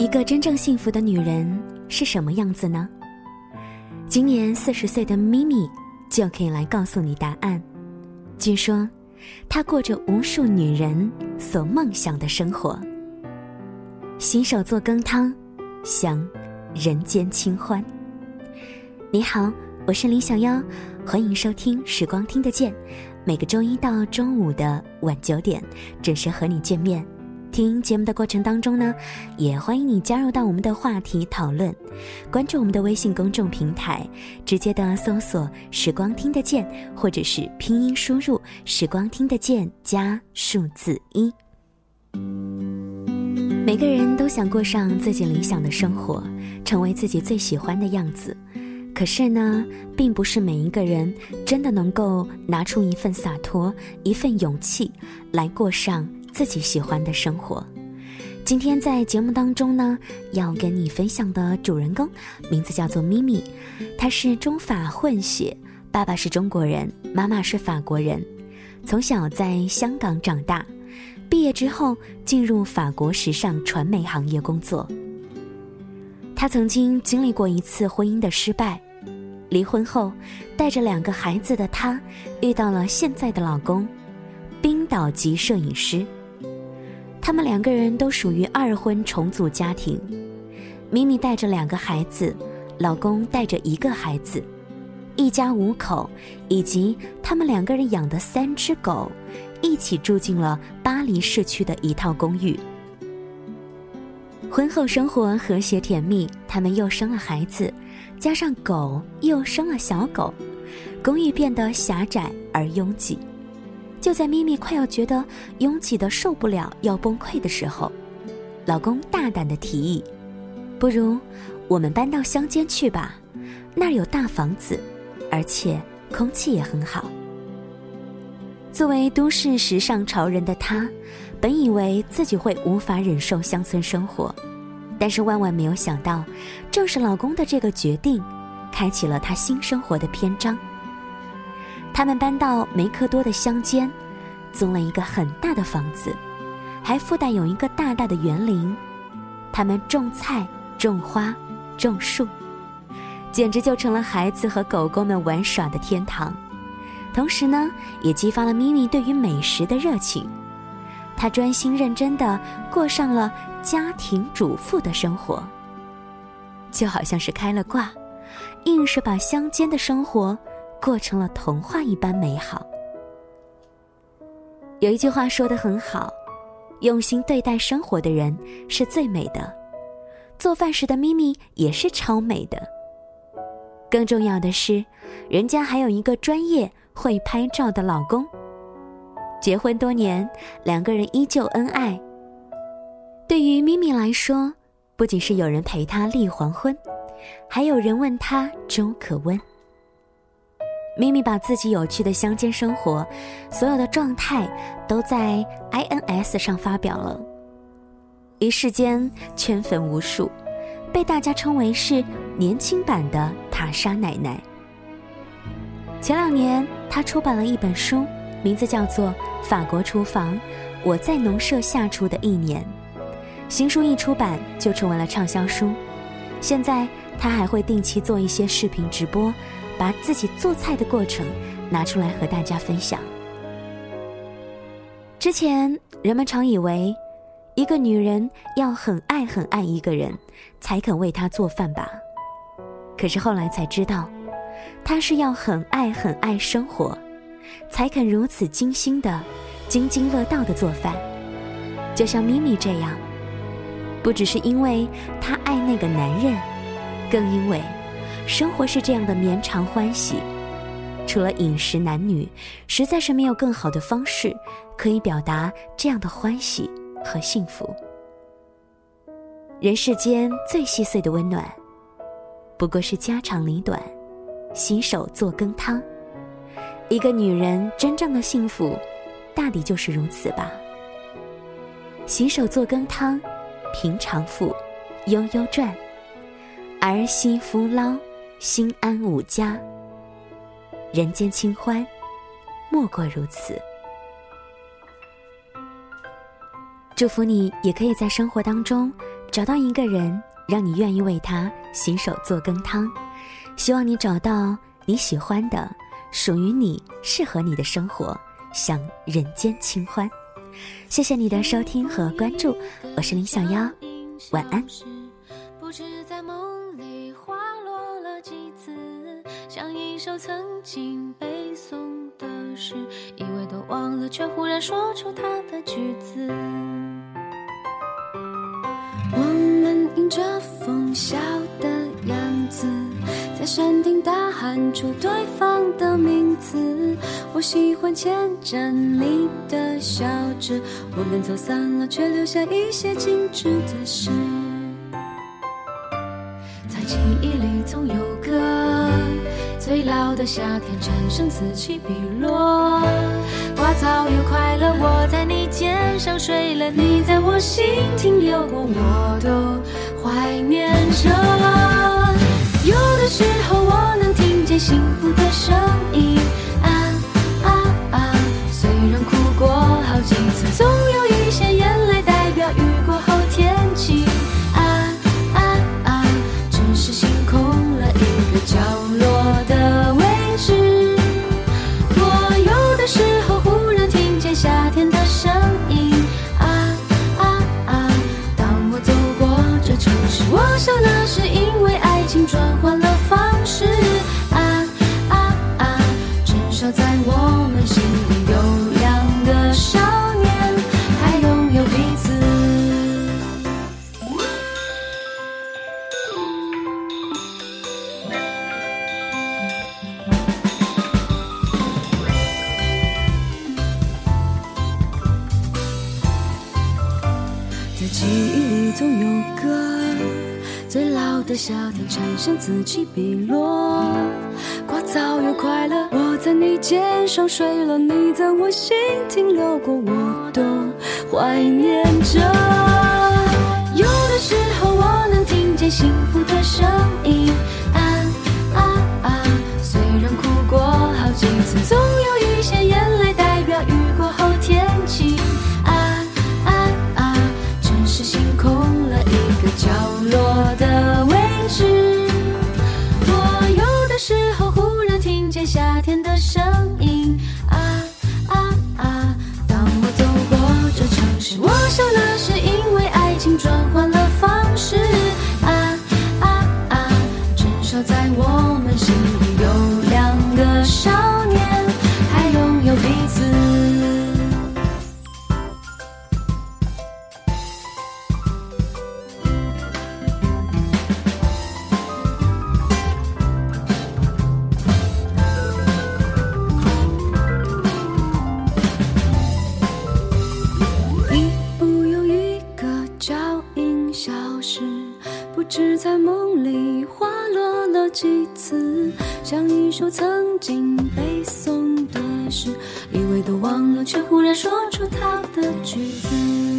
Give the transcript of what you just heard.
一个真正幸福的女人是什么样子呢？今年四十岁的咪咪就可以来告诉你答案。据说，她过着无数女人所梦想的生活。洗手做羹汤，享人间清欢。你好，我是林小妖，欢迎收听《时光听得见》，每个周一到周五的晚九点准时和你见面。听节目的过程当中呢，也欢迎你加入到我们的话题讨论，关注我们的微信公众平台，直接的搜索“时光听得见”或者是拼音输入“时光听得见”加数字一。每个人都想过上自己理想的生活，成为自己最喜欢的样子，可是呢，并不是每一个人真的能够拿出一份洒脱、一份勇气来过上。自己喜欢的生活。今天在节目当中呢，要跟你分享的主人公名字叫做咪咪，她是中法混血，爸爸是中国人，妈妈是法国人，从小在香港长大，毕业之后进入法国时尚传媒行业工作。她曾经经历过一次婚姻的失败，离婚后带着两个孩子的她，遇到了现在的老公，冰岛籍摄影师。他们两个人都属于二婚重组家庭，咪咪带着两个孩子，老公带着一个孩子，一家五口，以及他们两个人养的三只狗，一起住进了巴黎市区的一套公寓。婚后生活和谐甜蜜，他们又生了孩子，加上狗又生了小狗，公寓变得狭窄而拥挤。就在咪咪快要觉得拥挤的受不了、要崩溃的时候，老公大胆的提议：“不如我们搬到乡间去吧，那儿有大房子，而且空气也很好。”作为都市时尚潮人的她，本以为自己会无法忍受乡村生活，但是万万没有想到，正是老公的这个决定，开启了她新生活的篇章。他们搬到梅克多的乡间，租了一个很大的房子，还附带有一个大大的园林。他们种菜、种花、种树，简直就成了孩子和狗狗们玩耍的天堂。同时呢，也激发了咪咪对于美食的热情。她专心认真地过上了家庭主妇的生活，就好像是开了挂，硬是把乡间的生活。过成了童话一般美好。有一句话说的很好，用心对待生活的人是最美的。做饭时的咪咪也是超美的。更重要的是，人家还有一个专业会拍照的老公。结婚多年，两个人依旧恩爱。对于咪咪来说，不仅是有人陪她立黄昏，还有人问她粥可温。咪咪把自己有趣的乡间生活，所有的状态都在 INS 上发表了，一时间圈粉无数，被大家称为是年轻版的塔莎奶奶。前两年，她出版了一本书，名字叫做《法国厨房：我在农舍下厨的一年》。新书一出版就成为了畅销书。现在，她还会定期做一些视频直播。把自己做菜的过程拿出来和大家分享。之前人们常以为，一个女人要很爱很爱一个人，才肯为他做饭吧。可是后来才知道，她是要很爱很爱生活，才肯如此精心的、津津乐道的做饭。就像咪咪这样，不只是因为她爱那个男人，更因为。生活是这样的绵长欢喜，除了饮食男女，实在是没有更好的方式可以表达这样的欢喜和幸福。人世间最细碎的温暖，不过是家长里短，洗手做羹汤。一个女人真正的幸福，大抵就是如此吧。洗手做羹汤，平常妇，悠悠转，儿媳妇捞。心安无家，人间清欢，莫过如此。祝福你，也可以在生活当中找到一个人，让你愿意为他洗手做羹汤。希望你找到你喜欢的、属于你、适合你的生活，享人间清欢。谢谢你的收听和关注，我是林小妖，晚安。像一首曾经背诵的诗，以为都忘了，却忽然说出它的句子。我们迎着风笑的样子。在山顶大喊出对方的名字，我喜欢牵着你的小指，我们走散了，却留下一些静止的诗。的夏天，蝉声此起彼落，花草又快乐，我在你肩上睡了，你在我心停留过，我都怀念着。有的时候，我能听见幸福的声音。夏天记忆里总有个最老的夏天，蝉声此起彼落，聒噪又快乐。我在你肩上睡了，你在我心停留过，我多怀念着。在梦里滑落了几次像一首曾经背诵的诗，以为都忘了，却忽然说出它的句子。